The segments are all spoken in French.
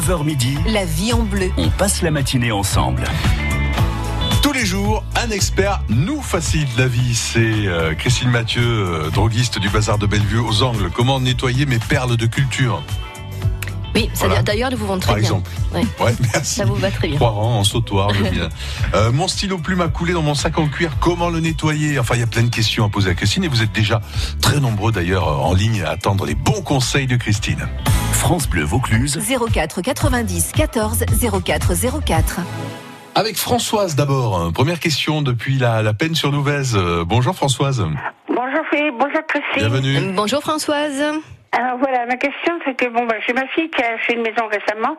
9h midi, La vie en bleu. on passe la matinée ensemble. Tous les jours, un expert nous facilite la vie. C'est euh, Christine Mathieu, euh, droguiste du bazar de Bellevue aux Angles. Comment nettoyer mes perles de culture, Oui, Voilà. d'ailleurs, elles vous vont très par bien. exemple Ouais. Ouais, merci. Ça vous va très bien. Trois rangs en sautoir, j'aime bien. Euh, mon stylo plume a coulé dans mon sac en cuir. Comment le nettoyer? Enfin, il y a plein de questions à poser à Christine et vous êtes déjà très nombreux d'ailleurs euh, en ligne à attendre les bons conseils de Christine. France Bleu Vaucluse, 04 90 14 04 04. Avec Françoise d'abord. Euh, Première question depuis la, la peine sur Nouvèze. Euh, bonjour Françoise. Bonjour Philippe, bonjour Christine. Bienvenue. Bonjour Françoise. Alors voilà, ma question c'est que bon bah j'ai ma fille qui a acheté une maison récemment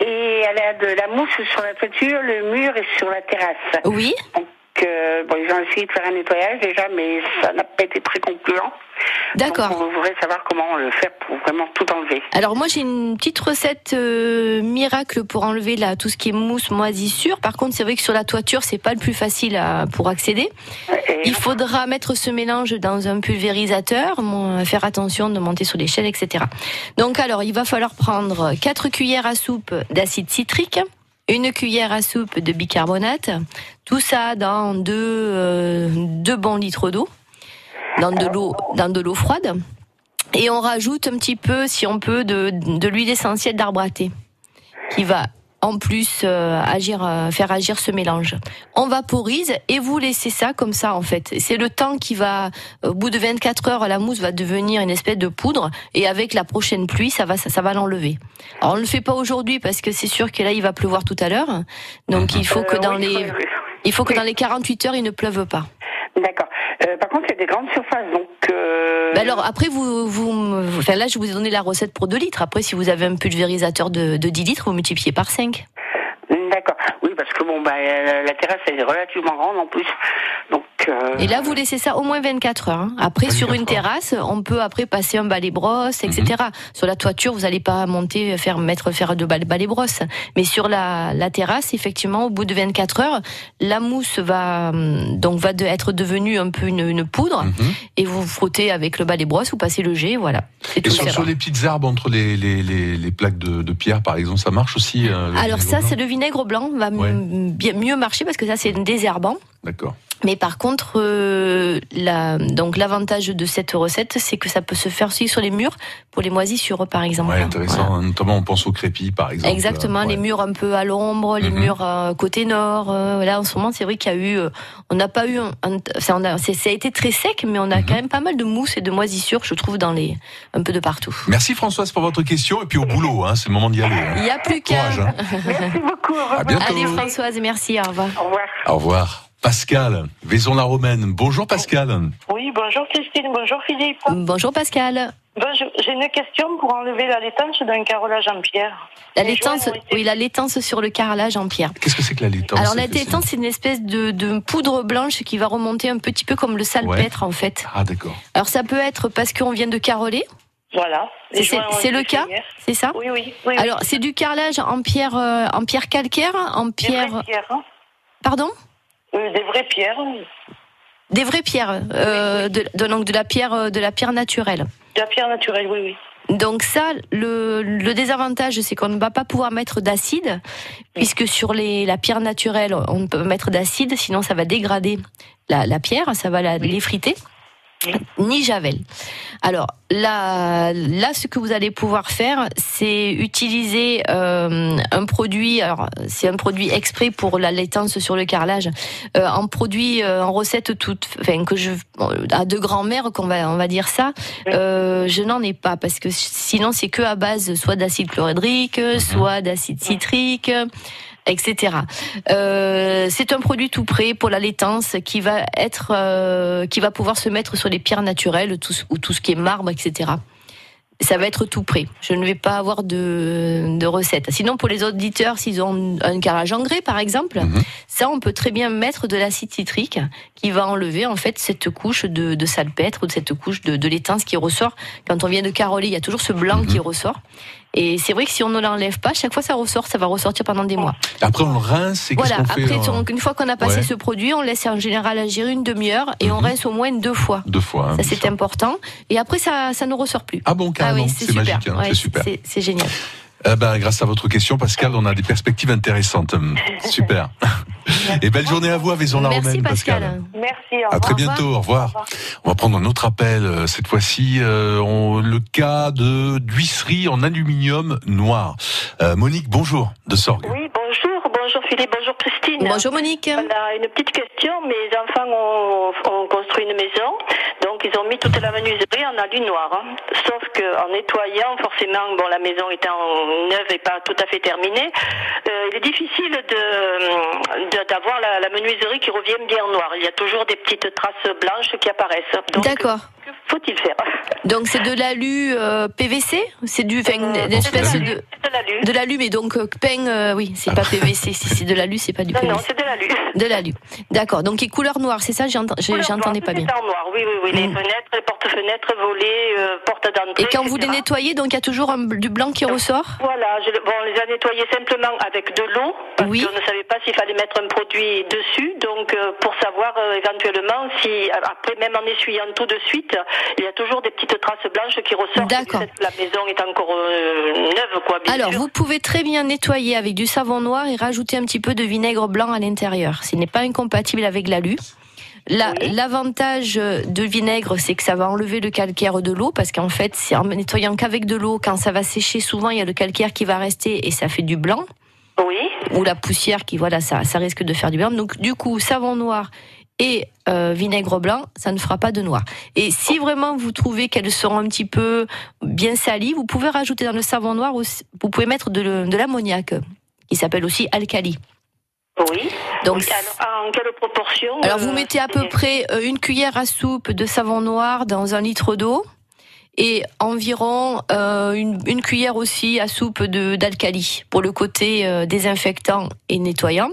et elle a de la mousse sur la toiture, le mur et sur la terrasse. Oui. Donc euh, bon ils ont essayé de faire un nettoyage déjà mais ça n'a pas été très concluant. D'accord. Donc on voudrait savoir comment le faire pour vraiment tout enlever. Alors moi j'ai une petite recette euh, miracle pour enlever là tout ce qui est mousse, moisissure. Par contre c'est vrai que sur la toiture c'est pas le plus facile à- pour accéder. Il faudra mettre ce mélange dans un pulvérisateur, faire attention de monter sur l'échelle, etc. Donc alors il va falloir prendre 4 cuillères à soupe d'acide citrique, une cuillère à soupe de bicarbonate, tout ça dans deux, euh, deux bons litres d'eau, dans de l'eau dans de l'eau froide. Et on rajoute un petit peu, si on peut, de, de l'huile essentielle d'arbre à thé, qui va en plus euh, agir, euh, faire agir ce mélange. On vaporise et vous laissez ça comme ça en fait. C'est le temps qui va, au bout de 24 heures, la mousse va devenir une espèce de poudre et avec la prochaine pluie, ça va, ça, ça va l'enlever. Alors on ne le fait pas aujourd'hui parce que c'est sûr que là il va pleuvoir tout à l'heure. Donc il faut que Euh, dans oui, les, il faut que dans les 48 heures il ne pleuve pas. D'accord. Euh, par contre il y a des grandes surfaces donc. Euh, Bah alors après vous, vous, enfin là je vous ai donné la recette pour 2 litres. Après si vous avez un pulvérisateur de, de 10 litres, vous multipliez par 5. D'accord. Oui parce que bon bah euh, la terrasse elle est relativement grande en plus donc. Et là vous laissez ça au moins 24 heures. hein. Après sur 24 une terrasse, on peut après passer un balai brosse, etc. Sur la toiture vous n'allez pas monter faire mettre faire de balai, brosse. Mais sur la, la terrasse effectivement au bout de 24 heures, la mousse va hum, donc va de- être devenue un peu une, une poudre Mhm. et vous frottez avec le balai brosse, vous passez le jet, voilà. Et tout. sur, les petites herbes entre les, les, les, les plaques de, de pierre, par exemple, ça marche aussi euh, Alors ça, c'est le vinaigre blanc, va Ouais. bien mieux marcher parce que ça, c'est désherbant. D'accord. Mais par contre, euh, la, donc l'avantage de cette recette, c'est que ça peut se faire aussi sur les murs pour les moisissures, par exemple. Ouais, intéressant. Voilà. Notamment, on pense au crépi, par exemple. Exactement, les murs un peu à l'ombre, les Mhm. murs euh, côté nord. euh, là, en ce moment, c'est vrai qu'il y a eu, euh, on n'a pas eu, un, un- ça, on a, c'est- ça a été très sec, mais on a Mhm. quand même pas mal de mousse et de moisissures, je trouve, dans les, un peu de partout. Merci Françoise pour votre question. Et puis au boulot, hein, c'est le moment d'y aller. hein. Il n'y a plus qu'à. Hein. Merci beaucoup. À bientôt. Allez, Françoise, merci, au revoir. Au revoir. Au revoir. Pascal, Vaison-la-Romaine. Bonjour Pascal. Oui, bonjour Christine, bonjour Philippe. Bonjour Pascal. Bonjour, j'ai une question pour enlever la laitance d'un carrelage en pierre. La laitance, été- oui, la laitance sur le carrelage en pierre. Qu'est-ce que c'est que la laitance Alors la c'est- laitance, c'est une espèce de, de poudre blanche qui va remonter un petit peu comme le salpêtre en fait. Ah d'accord. Alors ça peut être parce qu'on vient de carreler, Voilà. C'est le cas, c'est ça Oui, oui. oui Alors c'est du carrelage en pierre, euh, en pierre calcaire, en pierre, hein. pardon, Euh, des vraies pierres. des vraies pierres, euh, de, de- donc de la pierre, euh, de la pierre naturelle. De la pierre naturelle, oui, oui. Donc ça, le, le désavantage, c'est qu'on ne va pas pouvoir mettre d'acide, puisque sur les, la pierre naturelle, on ne peut mettre d'acide, sinon ça va dégrader la, la pierre, ça va l'effriter. Oui. Ni javel. Alors là, là, ce que vous allez pouvoir faire, c'est utiliser euh, un produit. Alors c'est un produit exprès pour la laitance sur le carrelage, euh, un produit, euh, en recette toute, enfin que je à de grand-mère qu'on va, on va dire ça. Je n'en ai pas parce que sinon c'est que à base soit d'acide chlorhydrique, soit d'acide citrique, etc. Euh, c'est un produit tout prêt pour la laitance qui va être, euh, qui va pouvoir se mettre sur les pierres naturelles, tout, ou tout ce qui est marbre, etc. Ça va être tout prêt. Je ne vais pas avoir de, de recette. Sinon, pour les auditeurs, s'ils ont un carrelage en grès, par exemple, Mhm. ça, on peut très bien mettre de l'acide citrique qui va enlever en fait cette couche de, de salpêtre ou de cette couche de, de laitance qui ressort. Quand on vient de caroler, il y a toujours ce blanc Mhm. qui ressort. Et c'est vrai que si on ne l'enlève pas, chaque fois ça ressort, ça va ressortir pendant des mois. Après on le rince et Voilà, qu'on fait après, euh, une fois qu'on a passé Ouais. ce produit, on laisse en général agir une demi-heure et on Mhm. rince au moins deux fois. Deux fois. hein, Ça, c'est important. Et après, ça, ça ne ressort plus. Ah bon, Ah carrément, oui, c'est magique, hein, Ouais, c'est super. C'est c'est génial. Eh ben, grâce à votre question, Pascal, on a des perspectives intéressantes. Super. Et belle journée à vous à Vaison-la-Romaine, Merci Pascal. Pascal. Merci. au À très revoir. bientôt, au revoir. On va prendre un autre appel. euh, Cette fois-ci, euh, on- le cas de d'huisserie en aluminium noir. Euh, Monique, bonjour, de Sorgue. Oui, bonjour. Bonjour Philippe, bonjour Christine. Bonjour Monique. On a une petite question. Mes enfants ont, ont construit une maison, donc ils ont mis toute la menuiserie en alu noir. hein. Sauf que en nettoyant, forcément, bon, la maison étant neuve et pas tout à fait terminée, euh, il est difficile de de- d'avoir la, la menuiserie qui revient bien noire. Il y a toujours des petites traces blanches qui apparaissent. D'accord. Que faut-il faire Donc c'est de l'alu euh, PVC C'est du, enfin, Euh, espèce de de, de l'alu. de l'alu, mais donc euh, peint, euh, oui, c'est pas PVC. Si c'est de l'alu, c'est pas du Non, non, PVC. c'est de l'alu. De l'alu. D'accord. Donc, il est couleur noire, c'est ça J'entendais pas bien. en noir, oui, oui, oui. Les Mm. fenêtres, les portes-fenêtres, volets, euh, portes d'entrée. Et quand vous les nettoyez, donc il y a toujours un- du blanc qui ressort Voilà, je, bon, on les a nettoyés simplement avec de l'eau, parce Oui. qu'on ne savait pas s'il fallait mettre un produit dessus, donc pour savoir éventuellement si, après même en essuyant tout de suite, il y a toujours des petites traces blanches qui ressortent. D'accord. La maison est encore euh, neuve, quoi, bien Alors, sûr. vous pouvez très bien nettoyer avec du savon noir et rajouter un petit peu de vinaigre blanc à l'intérieur. Ce n'est pas incompatible avec l'alu. La- Oui. L'avantage de vinaigre, c'est que ça va enlever le calcaire de l'eau, parce qu'en fait, c'est en nettoyant qu'avec de l'eau, quand ça va sécher, souvent il y a le calcaire qui va rester et ça fait du blanc, Oui, ou la poussière qui, voilà, ça, ça risque de faire du blanc. Donc, du coup, savon noir et euh, vinaigre blanc, ça ne fera pas de noir. Et si vraiment vous trouvez qu'elles seront un petit peu bien salies, vous pouvez rajouter dans le savon noir, aussi, vous pouvez mettre de, l'ammoniac, qui s'appelle aussi alcali. oui. Donc, alors, en quelle proportion alors vous euh, mettez à peu c'est- près euh, une cuillère à soupe de savon noir dans un litre d'eau et environ euh, une, une cuillère aussi à soupe d'alcali pour le côté euh, désinfectant et nettoyant.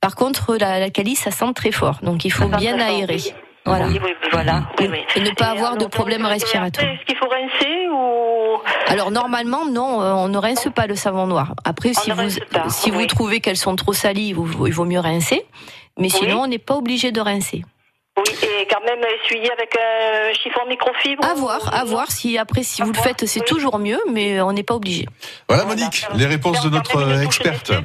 Par contre, la- l'alcali, ça sent très fort, donc il faut Ça bien fort, aérer. oui. Voilà. Oui, oui, oui, voilà. Oui. Et ne pas avoir de respiratoires. après, Est-ce qu'il faut rincer ou Alors normalement, non, euh, on ne rince pas le savon noir. Après, On si vous pas, si vous trouvez qu'elles sont trop salies, il vaut mieux rincer. Mais sinon, on n'est pas obligé de rincer. Oui, et quand même essuyer avec un chiffon microfibre. À voir, à voir. Si après, si À vous le faites, c'est oui. toujours mieux, mais on n'est pas obligé. Voilà Voilà. Monique, les réponses de notre euh, experte. euh,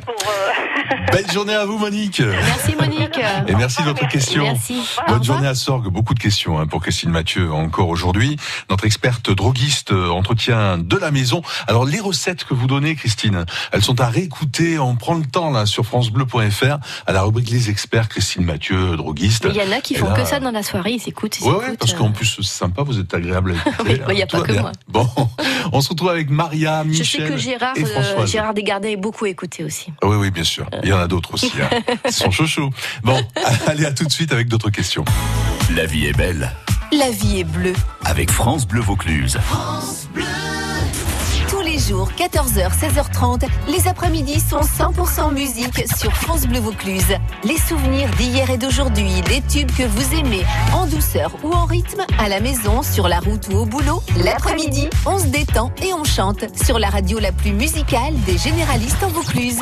Belle journée à vous Monique. Merci Monique. Et merci de votre question. Merci. Bonne journée à Sorgue. Beaucoup de questions hein, pour Christine Mathieu encore aujourd'hui. Notre experte droguiste euh, entretien de la maison. Alors les recettes que vous donnez, Christine, elles sont à réécouter. On prend le temps là sur francebleu.fr à la rubrique Les experts. Christine Mathieu, droguiste. Il y en a qui font là, que ça dans la soirée, ils écoutent, ils Ouais, ouais, écoutent, parce euh. qu'en plus c'est sympa, vous êtes agréable à écouter. Oui, bah, il a pas que bien. moi. Bon, on se retrouve avec Maria, Je sais Michel que Gérard, et euh, Françoise. Gérard Desgardins est beaucoup écouté aussi. Ah Oui, oui, bien sûr. Il y en a d'autres aussi. Hein. Ils sont chouchous. Bon, allez à tout de suite avec d'autres questions. La vie est belle. La vie est bleue. Avec France Bleu Vaucluse. Tous les jours, 14h, 16h30, les après-midi sont 100% musique sur France Bleu Vaucluse. Les souvenirs d'hier et d'aujourd'hui, les tubes que vous aimez, en douceur ou en rythme, à la maison, sur la route ou au boulot. L'après-midi, on se détend et on chante sur la radio la plus musicale des généralistes en Vaucluse.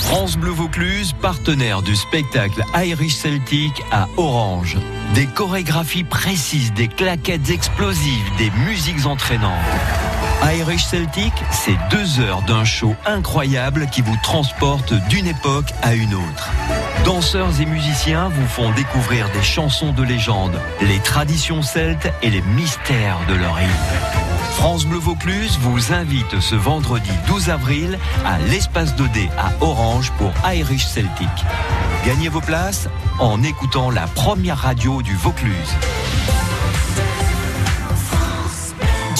France Bleu Vaucluse, partenaire du spectacle Irish Celtic à Orange. Des chorégraphies précises, des claquettes explosives, des musiques entraînantes. Irish Celtic, c'est deux heures d'un show incroyable qui vous transporte d'une époque à une autre. Danseurs et musiciens vous font découvrir des chansons de légende, les traditions celtes et les mystères de leur île. France Bleu Vaucluse vous invite ce vendredi 12 avril à l'espace 2D à Orange pour Irish Celtic. Gagnez vos places en écoutant la première radio du Vaucluse.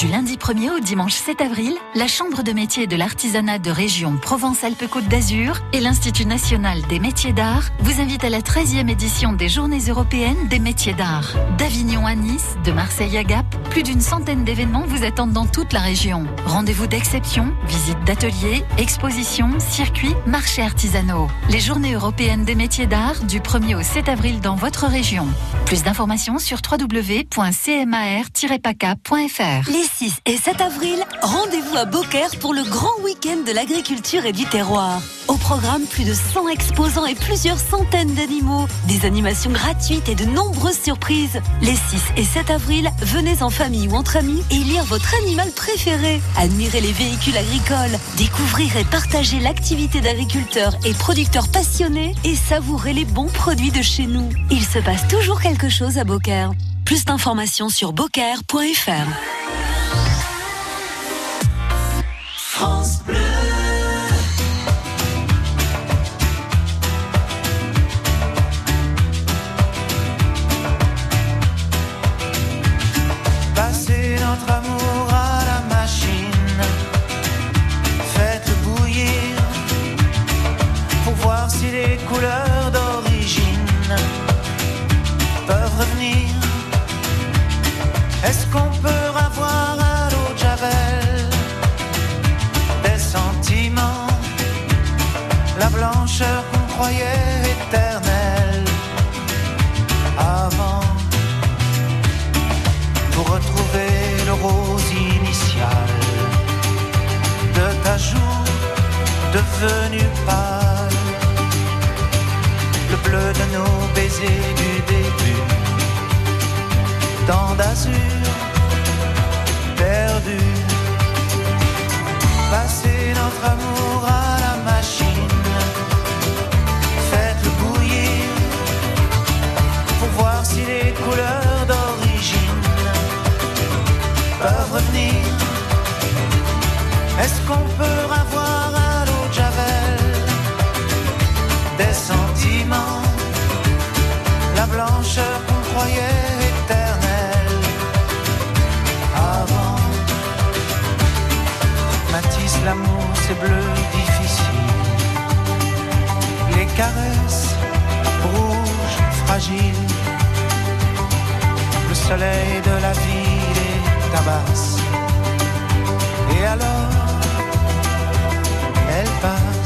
Du lundi 1er au dimanche 7 avril, la Chambre de métiers de l'artisanat de région Provence-Alpes-Côte d'Azur et l'Institut national des métiers d'art vous invitent à la 13e édition des Journées européennes des métiers d'art. D'Avignon à Nice, de Marseille à Gap, plus d'une centaine d'événements vous attendent dans toute la région. Rendez-vous d'exception, visites d'ateliers, expositions, circuits, marchés artisanaux. Les Journées européennes des métiers d'art du 1er au 7 avril dans votre région. Plus d'informations sur www.cmar-paca.fr. Les 6 et 7 avril, rendez-vous à Beaucaire pour le grand week-end de l'agriculture et du terroir. Au programme, plus de 100 exposants et plusieurs centaines d'animaux, des animations gratuites et de nombreuses surprises. Les 6 et 7 avril, venez en famille ou entre amis et lire votre animal préféré. Admirez les véhicules agricoles, découvrir et partager l'activité d'agriculteurs et producteurs passionnés et savourer les bons produits de chez nous. Il se passe toujours quelque chose à Beaucaire. Plus d'informations sur beaucaire.fr. France Bleu. Passez notre amour à la machine. Faites bouillir pour voir si les couleurs d'origine peuvent revenir. Est-ce qu'on peut avoir à l'eau de Javel des sentiments, la blancheur qu'on croyait éternelle avant pour retrouver le rose initial de ta joue devenue perdu, passer notre amour à la machine, faites-le bouillir pour voir si les couleurs d'origine peuvent revenir. Est-ce qu'on peut avoir à l'eau de Javel des sentiments, la blancheur qu'on croyait l'amour, c'est bleu difficile. Les caresses rouges, fragiles. Le soleil de la ville est tabasse. Et alors, elle passe.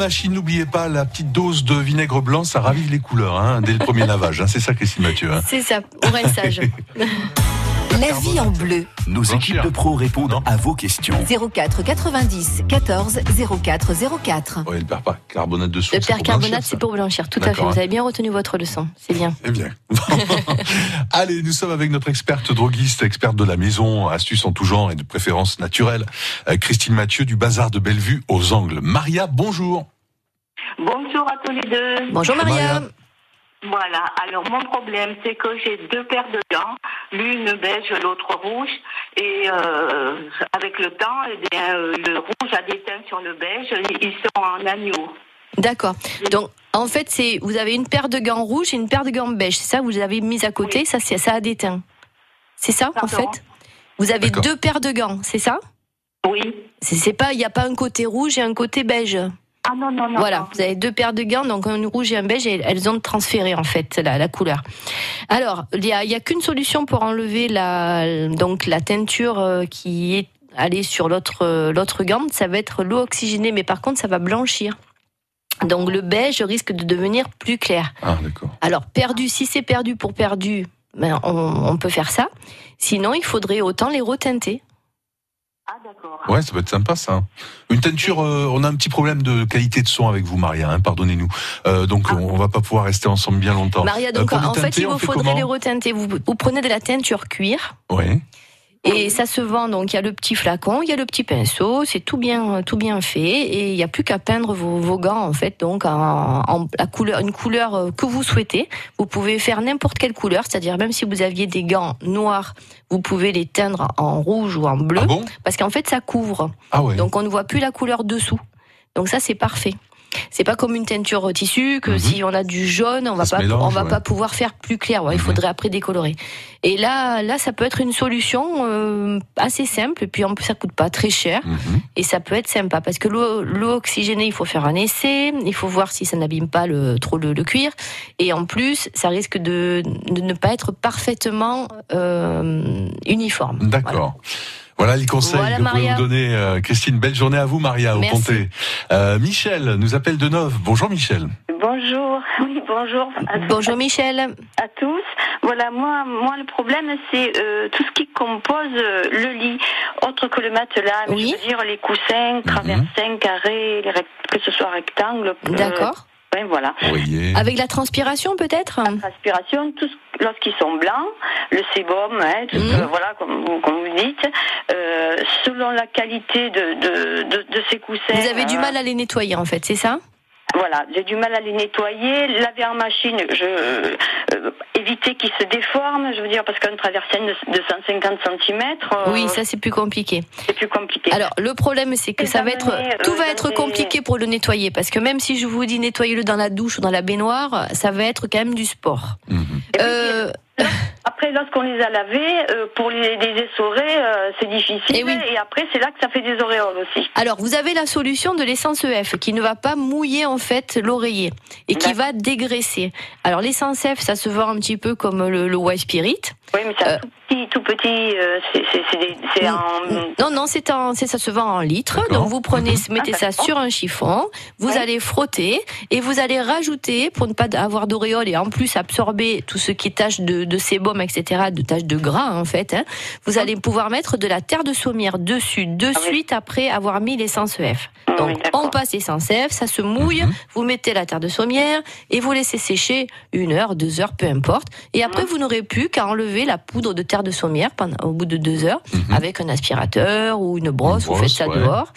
Machine, n'oubliez pas la petite dose de vinaigre blanc, ça ravive les couleurs hein, dès le premier lavage. hein. C'est ça, Christine Mathieu. hein. C'est ça, au rinçage. La vie en bleu. Nos équipes de pros répondent à vos questions. 04 90 14 04 04. Ouais, le percarbonate de soude. Le c'est percarbonate, blanchir, c'est pour blanchir. Tout à fait. Vous avez bien retenu votre leçon. C'est bien. Eh bien. Allez, nous sommes avec notre experte droguiste, experte de la maison, astuces en tout genre et de préférence naturelle, euh, Christine Mathieu du Bazar de Bellevue aux Angles. Maria, bonjour. Bonjour à tous les deux. Bonjour Maria. Voilà, alors mon problème, c'est que j'ai deux paires de gants, l'une beige, l'autre rouge, et euh, avec le temps, eh bien, euh, le rouge a des teintes sur le beige, ils sont en agneau. D'accord. Donc, en fait, c'est vous avez une paire de gants rouges et une paire de gants beige. C'est ça, vous les avez mis à côté? Ça, c'est ça a des teints. C'est ça, en fait? Vous avez deux paires de gants, c'est ça? Oui. C'est pas, il n'y a pas un côté rouge et un côté beige? Ah non, non, non. Voilà, vous avez deux paires de gants, donc un rouge et un beige, et elles ont transféré en fait la, la couleur. Alors, il n'y a, y a qu'une solution pour enlever la, donc, la teinture euh, qui est allée sur l'autre euh, l'autre gant, ça va être l'eau oxygénée, mais par contre, ça va blanchir. Donc le beige risque de devenir plus clair. Ah, d'accord. Alors, perdu, si c'est perdu pour perdu, ben, on, on peut faire ça. Sinon, il faudrait autant les reteinter. Ouais, ça peut être sympa ça. Une teinture, euh, on a un petit problème de qualité de son avec vous, Maria. Hein, Pardonnez-nous. Euh, donc on, on va pas pouvoir rester ensemble bien longtemps. Maria, Euh, donc en fait, il vous fait faudrait les reteinter. Vous, vous prenez de la teinture cuir. Ouais. Et ça se vend donc il y a le petit flacon, il y a le petit pinceau, c'est tout bien tout bien fait et il n'y a plus qu'à peindre vos, vos gants en fait donc en, en la couleur une couleur euh, que vous souhaitez. Vous pouvez faire n'importe quelle couleur, c'est-à-dire même si vous aviez des gants noirs, vous pouvez les teindre en rouge ou en bleu Ah bon? Parce qu'en fait ça couvre. Ah ouais. Donc on ne voit plus la couleur dessous. Donc ça c'est parfait. C'est pas comme une teinture au tissu que si on a du jaune, on va Mhm. Ça pas mélange, on va ouais. pas pouvoir faire plus clair. Ouais, Il Mhm. faudrait après décolorer. Et là là ça peut être une solution euh, assez simple et puis en plus ça coûte pas très cher Mhm. et ça peut être sympa parce que l'eau l'eau oxygénée, il faut faire un essai, il faut voir si ça n'abîme pas le, trop le, le cuir et en plus ça risque de, de ne pas être parfaitement euh, uniforme. D'accord. Voilà les conseils Voilà, que vous pouvez nous donner, euh, Christine. Belle journée à vous, Maria, au Merci. Pontet. Euh, Michel nous appelle de Neuve. Bonjour, Michel. Bonjour, oui, bonjour. à- Bonjour Michel. à tous. Voilà, moi, moi le problème c'est euh, tout ce qui compose euh, le lit, autre que le matelas. Oui. Je veux dire les coussins, traversins, carrés, les rect- que ce soit rectangle. euh, D'accord. Voilà. Avec la transpiration peut-être Transpiration, tout ce- lorsqu'ils sont blancs, le sébum, hein, tout, Mhm. euh, voilà, comme, vous- comme vous dites, euh, selon la qualité de, de, de, de ces coussins. Vous avez du euh, mal à les nettoyer en fait, c'est ça? Voilà, j'ai du mal à les nettoyer. Laver en machine, je euh, éviter qu'ils se déforment. Je veux dire parce qu'un traversin de, de 150 cm, Oui, ça c'est plus compliqué. c'est plus compliqué. Alors le problème c'est que Et ça va être euh, tout va dans être des- compliqué pour le nettoyer parce que même si je vous dis nettoyez-le dans la douche ou dans la baignoire, ça va être quand même du sport. Mhm. Euh, Lorsqu'on les a lavés, euh, pour les, les essorer, euh, c'est difficile. Eh oui. Et après, c'est là que ça fait des auréoles aussi. alors vous avez la solution de l'essence EF qui ne va pas mouiller en fait l'oreiller et qui va dégraisser. Alors l'essence F ça se vend un petit peu comme le, le White Spirit. Oui, mais c'est Euh, un tout petit, tout petit. euh, c'est- c'est c'est des- c'est en. Non, non, c'est en, c'est ça se vend en litres. Donc vous prenez, mettez Ah, ça sur un chiffon, vous Oui. allez frotter et vous allez rajouter pour ne pas avoir d'auréole et en plus absorber tout ce qui est tache de, de sébum, etc., de taches de gras en fait. hein. Vous allez pouvoir mettre de la terre de saumière dessus de Ah oui. suite après avoir mis l'essence EF. Ah oui, Donc on passe l'essence EF, ça se mouille, Mhm. vous mettez la terre de saumière et vous laissez sécher une heure, deux heures, peu importe. Et après vous n'aurez plus qu'à enlever la poudre de terre de saumière pendant, au bout de deux heures Mhm. avec un aspirateur ou une brosse, Une vous faites ça ouais. dehors.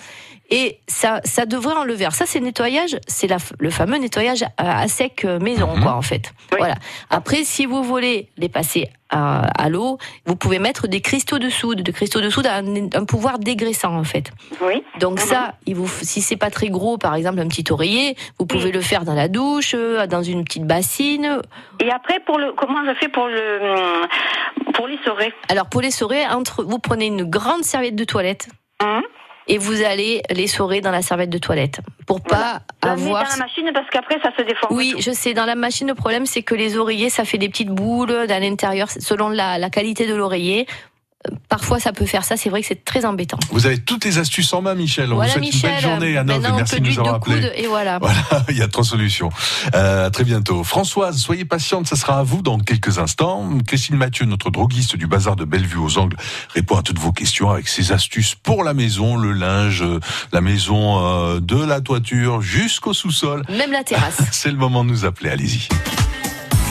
Et ça, ça devrait enlever. Alors ça, c'est nettoyage, c'est le fameux nettoyage à, à sec euh, maison, Mhm. quoi, en fait. Oui. Voilà. Après, si vous voulez les passer à, à l'eau, vous pouvez mettre des cristaux de soude. De cristaux de soude a un, un pouvoir dégraissant, en fait. Oui. Donc Mhm. ça, il vous, si c'est pas très gros, par exemple un petit oreiller, vous pouvez le faire dans la douche, euh, dans une petite bassine. Et après, pour le, comment je fais pour le, pour l'essorer Alors pour les sorer, entre, vous prenez une grande serviette de toilette Hum et vous allez les sorer dans la serviette de toilette pour pas mets avoir. dans la machine parce qu'après, ça se déforme. Oui, je sais. Dans la machine, le problème c'est que les oreillers, ça fait des petites boules à l'intérieur, selon la, la qualité de l'oreiller. Parfois, ça peut faire ça. C'est vrai que c'est très embêtant. Vous avez toutes les astuces en main, Michel. On voilà, vous souhaite Michel. une belle journée à Merci de nous avoir de coude appelé. et voilà. Voilà, il y a trois solutions. Euh, à très bientôt. Françoise, soyez patiente, ça sera à vous dans quelques instants. Christine Mathieu, notre droguiste du bazar de Bellevue aux Angles, répond à toutes vos questions avec ses astuces pour la maison, le linge, euh, la maison euh, de la toiture jusqu'au sous-sol. Même la terrasse. C'est le moment de nous appeler, allez-y.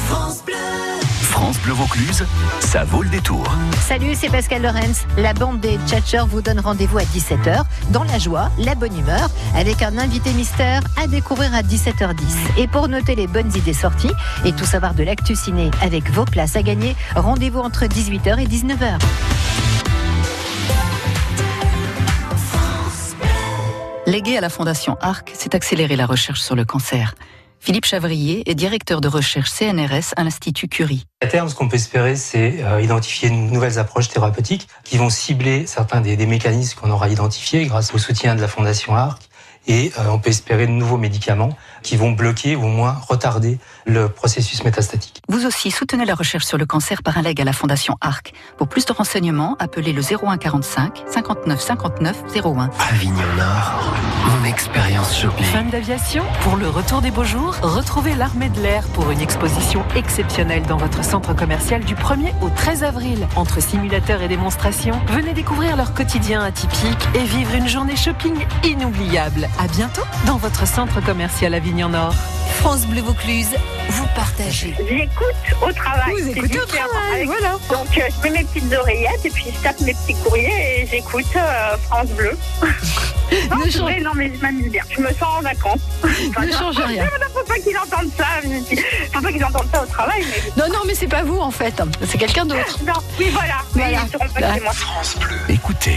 France Bleu. France Bleu Vaucluse, ça vaut le détour. Salut, c'est Pascal Lorenz. La bande des Tchatchers vous donne rendez-vous à 17h dans la joie, la bonne humeur, avec un invité mystère à découvrir à 17h10. Et pour noter les bonnes idées sorties et tout savoir de l'actu ciné avec vos places à gagner, rendez-vous entre 18h et 19h. Léguer à la Fondation ARC, c'est accélérer la recherche sur le cancer. Philippe Chavrier est directeur de recherche CNRS à l'Institut Curie. À terme, ce qu'on peut espérer, c'est euh, identifier de nouvelles approches thérapeutiques qui vont cibler certains des, mécanismes qu'on aura identifiés grâce au soutien de la Fondation ARC. Et euh, on peut espérer de nouveaux médicaments qui vont bloquer ou au moins retarder le processus métastatique. Vous aussi soutenez la recherche sur le cancer par un leg à la Fondation ARC. Pour plus de renseignements, appelez le 01 45 59 59 01. Avignon Nord, mon expérience shopping. Fan d'aviation Pour le retour des beaux jours, retrouvez l'armée de l'air pour une exposition exceptionnelle dans votre centre commercial du 1er au 13 avril. Entre simulateurs et démonstrations, venez découvrir leur quotidien atypique et vivre une journée shopping inoubliable. À bientôt dans votre centre commercial Avignon Nord. France Bleu Vaucluse, vous partagez. J'écoute au travail. Vous écoutez au travail, Avec- voilà. Donc euh, je mets mes petites oreillettes et puis je tape mes petits courriers et j'écoute euh, France Bleu. non, Ne change- non mais je m'amuse bien. Je me sens en vacances. Enfin, Ne change rien. Il faut pas qu'ils entendent ça. Faut pas qu'ils entendent ça au travail. Mais... Non, non, mais c'est pas vous en fait. C'est quelqu'un d'autre. Non, oui voilà. Mais Voilà. ils seront pas chez moi. France Bleu. Écoutez,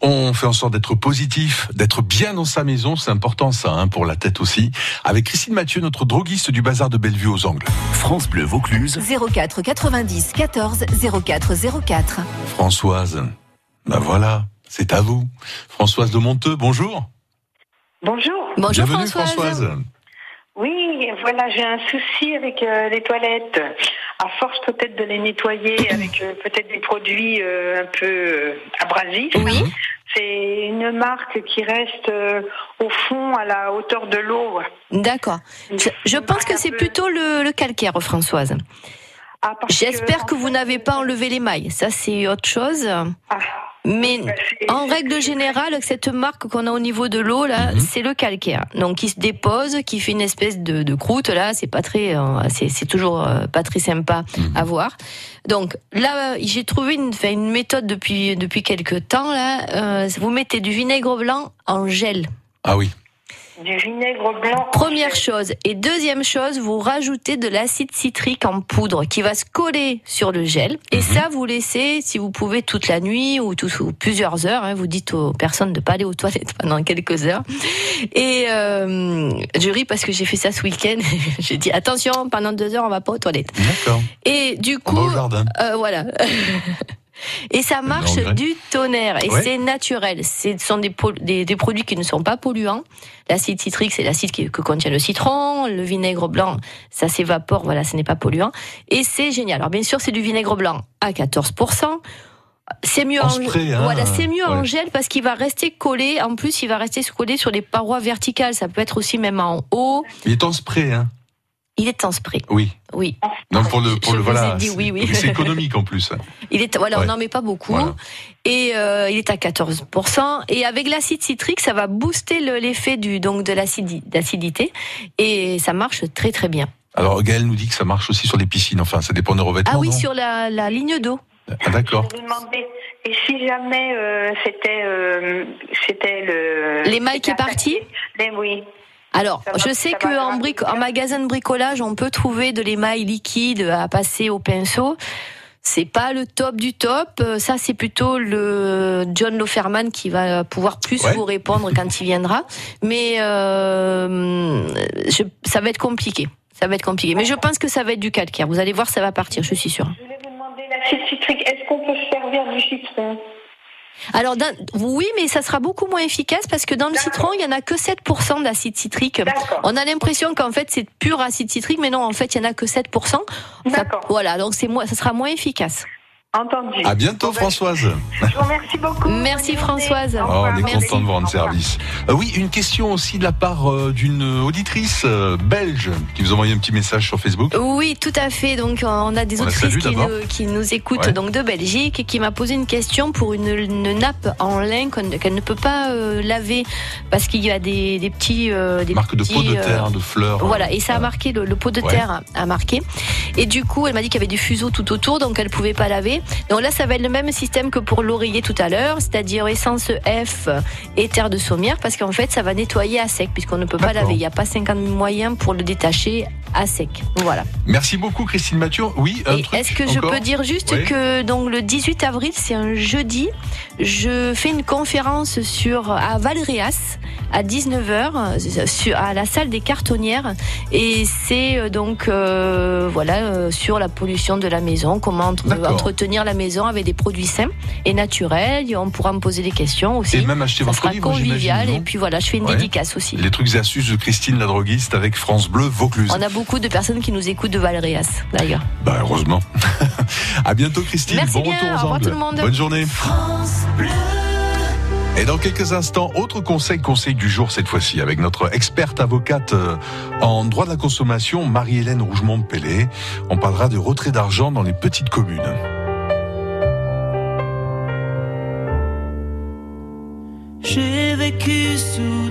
On fait en sorte d'être positif, d'être bien dans sa maison, c'est important ça, hein, pour la tête aussi. Avec Christine Mathieu, notre droguiste du bazar de Bellevue aux Angles. France Bleu Vaucluse. 04 90 14 04 04. Françoise, ben voilà, c'est à vous. Françoise de Monteux, bonjour. Bonjour. Bonjour Bienvenue Françoise. Françoise. Oui, voilà, j'ai un souci avec euh, les toilettes. À force peut-être de les nettoyer avec euh, peut-être des produits euh, un peu euh, abrasifs. Oui. C'est une marque qui reste euh, au fond à la hauteur de l'eau. D'accord. Je, pense que c'est plutôt le, le calcaire, Françoise. Ah, J'espère que vous n'avez pas enlevé les mailles. Ça, c'est autre chose. Ah. Mais en règle générale, cette marque qu'on a au niveau de l'eau là, Mhm. c'est le calcaire. Donc qui se dépose, qui fait une espèce de, de croûte là. C'est pas très, euh, c'est toujours euh, pas très sympa Mhm. à voir. Donc là, j'ai trouvé une, une méthode depuis depuis quelques temps là. Euh, vous mettez du vinaigre blanc en gel. Ah oui. Du vinaigre blanc. Première chose. Et deuxième chose, vous rajoutez de l'acide citrique en poudre qui va se coller sur le gel. Et ça, vous laissez, si vous pouvez, toute la nuit ou, tout, ou plusieurs heures. hein. vous dites aux personnes de pas aller aux toilettes pendant quelques heures. Et euh, je ris parce que j'ai fait ça ce week-end. j'ai dit attention, pendant deux heures, on va pas aux toilettes. D'accord. Et du On va coup, au jardin. euh, voilà. Et ça marche du tonnerre. Et Ouais. c'est naturel. Ce sont des, pol- des, des produits qui ne sont pas polluants. L'acide citrique, c'est l'acide que contient le citron. Le vinaigre blanc, ça s'évapore. Voilà, ce n'est pas polluant. Et c'est génial. Alors, bien sûr, c'est du vinaigre blanc à 14%. C'est mieux En en, spray, hein. voilà, c'est mieux en gel parce qu'il va rester collé. En plus, il va rester collé sur les parois verticales. Ça peut être aussi même en haut. Il est en spray, hein Il est en spray. Oui. Oui. Donc pour le, pour Je le vous ai voilà. dit c'est- oui, oui. C'est économique en plus. Il est, voilà, Ouais. on n'en met pas beaucoup. Voilà. Et euh, il est à 14%. Et avec l'acide citrique, ça va booster le- l'effet du donc de l'acidi- d'acidité. Et ça marche très très bien. Alors Gaël nous dit que ça marche aussi sur les piscines. Enfin, ça dépend des revêtements. Ah oui, non sur la, la ligne d'eau. Ah, D'accord. Et si jamais euh, c'était euh, c'était le L'émail qui est parti les, oui. Alors, je sais ça que va en, bric- en magasin de bricolage, on peut trouver de l'émail liquide à passer au pinceau. C'est pas le top du top. Euh, Ça, c'est plutôt le John Loferman qui va pouvoir plus Ouais. vous répondre quand il viendra. Mais euh, je- ça va être compliqué. Ça va être compliqué. Mais je pense que ça va être du calcaire. Vous allez voir, ça va partir, je suis sûre. Je voulais vous demander l'acide citrique. Est-ce qu'on peut se servir du citron Alors, oui, mais ça sera beaucoup moins efficace parce que dans le citron, il y en a que 7% d'acide citrique. On a l'impression qu'en fait, c'est pur acide citrique, mais non, en fait, il y en a que 7%. Ça- voilà, donc c'est moins, ça sera moins efficace. Entendu. À bientôt Françoise. Je vous remercie beaucoup. Merci Françoise. Oh, on est content de vous rendre service. Euh, oui, une question aussi de la part euh, d'une auditrice euh, belge qui vous a envoyé un petit message sur Facebook. Oui, tout à fait. Donc, on a des On la autrices salue qui nous, qui nous écoutent Ouais. donc de Belgique et qui m'a posé une question pour une, une nappe en lin qu'elle ne peut pas euh, laver parce qu'il y a des, des petits euh, des Marque de petits, pot de euh, terre, de fleurs. Voilà, et ça a marqué, le, le pot de Ouais. terre a, a marqué. Et du coup, elle m'a dit qu'il y avait des fuseaux tout autour, donc elle pouvait pas laver. Donc là, ça va être le même système que pour l'oreiller tout à l'heure, c'est-à-dire essence F et terre de sommière, parce qu'en fait, ça va nettoyer à sec, puisqu'on ne peut pas laver. Il n'y a pas 50 moyens pour le détacher à sec. Voilà. Merci beaucoup Christine Mathieu. Oui, un truc Est-ce que je peux dire juste Oui. que donc le 18 avril, c'est un jeudi, je fais une conférence sur à Valréas à 19h sur, à la salle des cartonnières et c'est euh, donc euh, voilà euh, sur la pollution de la maison, comment entre- entretenir la maison avec des produits sains et naturels. Et on pourra me poser des questions aussi. Et même acheter Ça votre sera livre, convivial et puis voilà, je fais une Ouais. dédicace aussi. Les trucs et astuces de Christine la droguiste avec France Bleu Vaucluse. On a beaucoup de personnes qui nous écoutent de Valréas d'ailleurs. Bah heureusement. à bientôt Christine. Merci bon bien, retour au aux revoir Angles. tout le monde. Bonne journée. Et dans quelques instants, autre conseil, conseil du jour cette fois-ci, avec notre experte avocate euh, en droit de la consommation, Marie-Hélène Rougemont-Pellet. On parlera de retrait d'argent dans les petites communes. J'ai vécu sous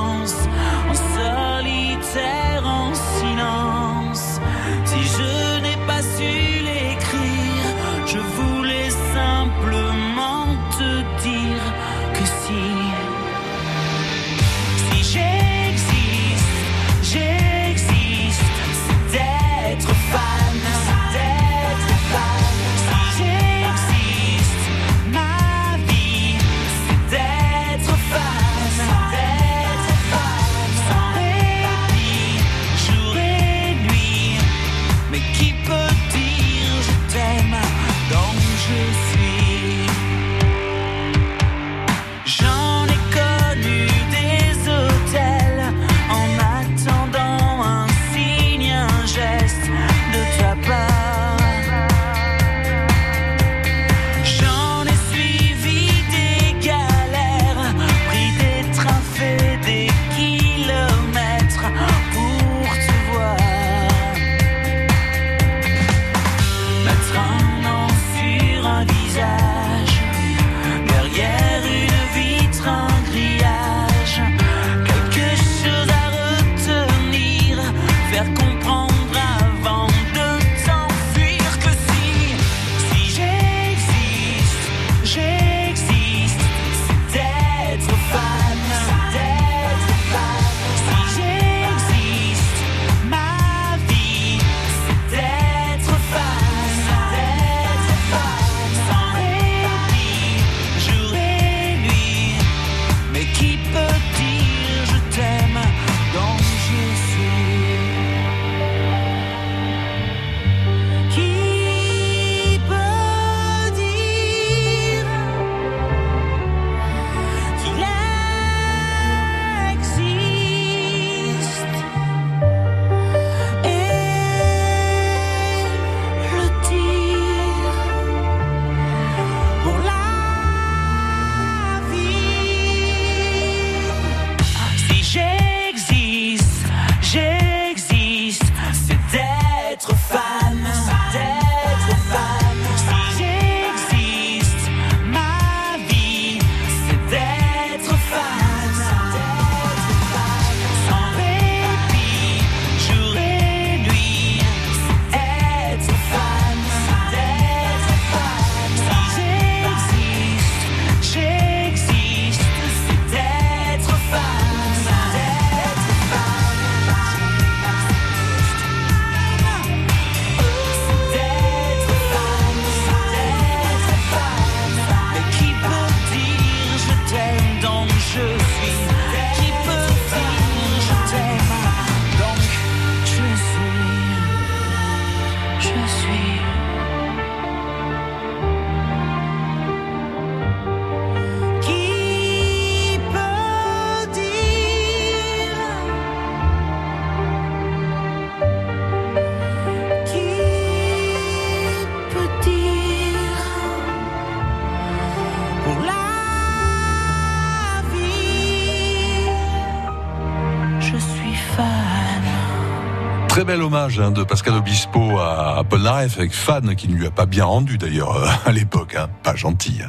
bel hommage hein, de Pascal Obispo à Paul Naref avec Fan qui ne lui a pas bien rendu d'ailleurs euh, à l'époque, hein. pas gentil.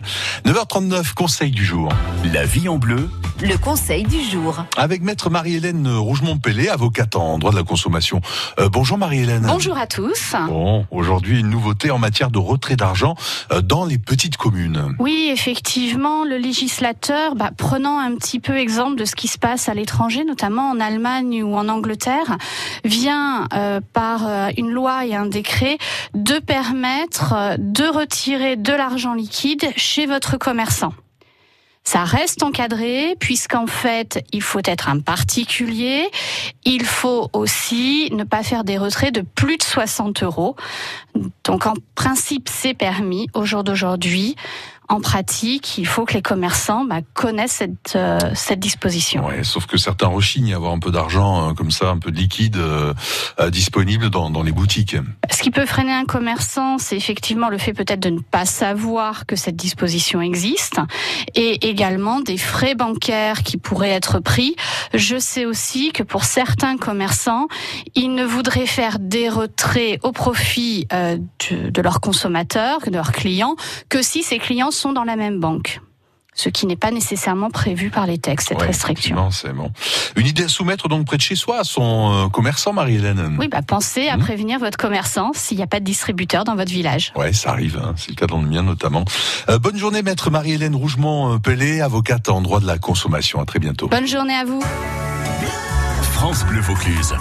9h39, conseil du jour. La vie en bleu. Le conseil du jour. Avec maître Marie-Hélène Rougemont-Pellet, avocate en droit de la consommation. Euh, bonjour Marie-Hélène. Bonjour à tous. Bon, aujourd'hui une nouveauté en matière de retrait d'argent euh, dans les petites communes. Oui, effectivement, le législateur, bah, prenant un petit peu exemple de ce qui se passe à l'étranger, notamment en Allemagne ou en Angleterre, vient euh, par une loi et un décret de permettre de retirer de l'argent liquide chez votre commerçant. Ça reste encadré puisqu'en fait, il faut être un particulier. Il faut aussi ne pas faire des retraits de plus de 60 euros. Donc en principe, c'est permis au jour d'aujourd'hui. En pratique, il faut que les commerçants bah, connaissent cette, euh, cette disposition. Ouais, sauf que certains rechignent à avoir un peu d'argent euh, comme ça, un peu de liquide euh, disponible dans, dans les boutiques. Ce qui peut freiner un commerçant, c'est effectivement le fait peut-être de ne pas savoir que cette disposition existe et également des frais bancaires qui pourraient être pris. Je sais aussi que pour certains commerçants, ils ne voudraient faire des retraits au profit euh, de, de leurs consommateurs, de leurs clients, que si ces clients sont dans la même banque. Ce qui n'est pas nécessairement prévu par les textes, cette Ouais, restriction. bon. Une idée à soumettre donc près de chez soi à son euh, commerçant, Marie-Hélène. Oui, bah pensez à prévenir votre commerçant s'il n'y a pas de distributeur dans votre village. Ouais, ça arrive, hein. c'est le cas dans le mien notamment. Euh, bonne journée, maître Marie-Hélène Rougemont-Pellet, avocate en droit de la consommation. À très bientôt. Bonne journée à vous. France Bleu Vaucluse.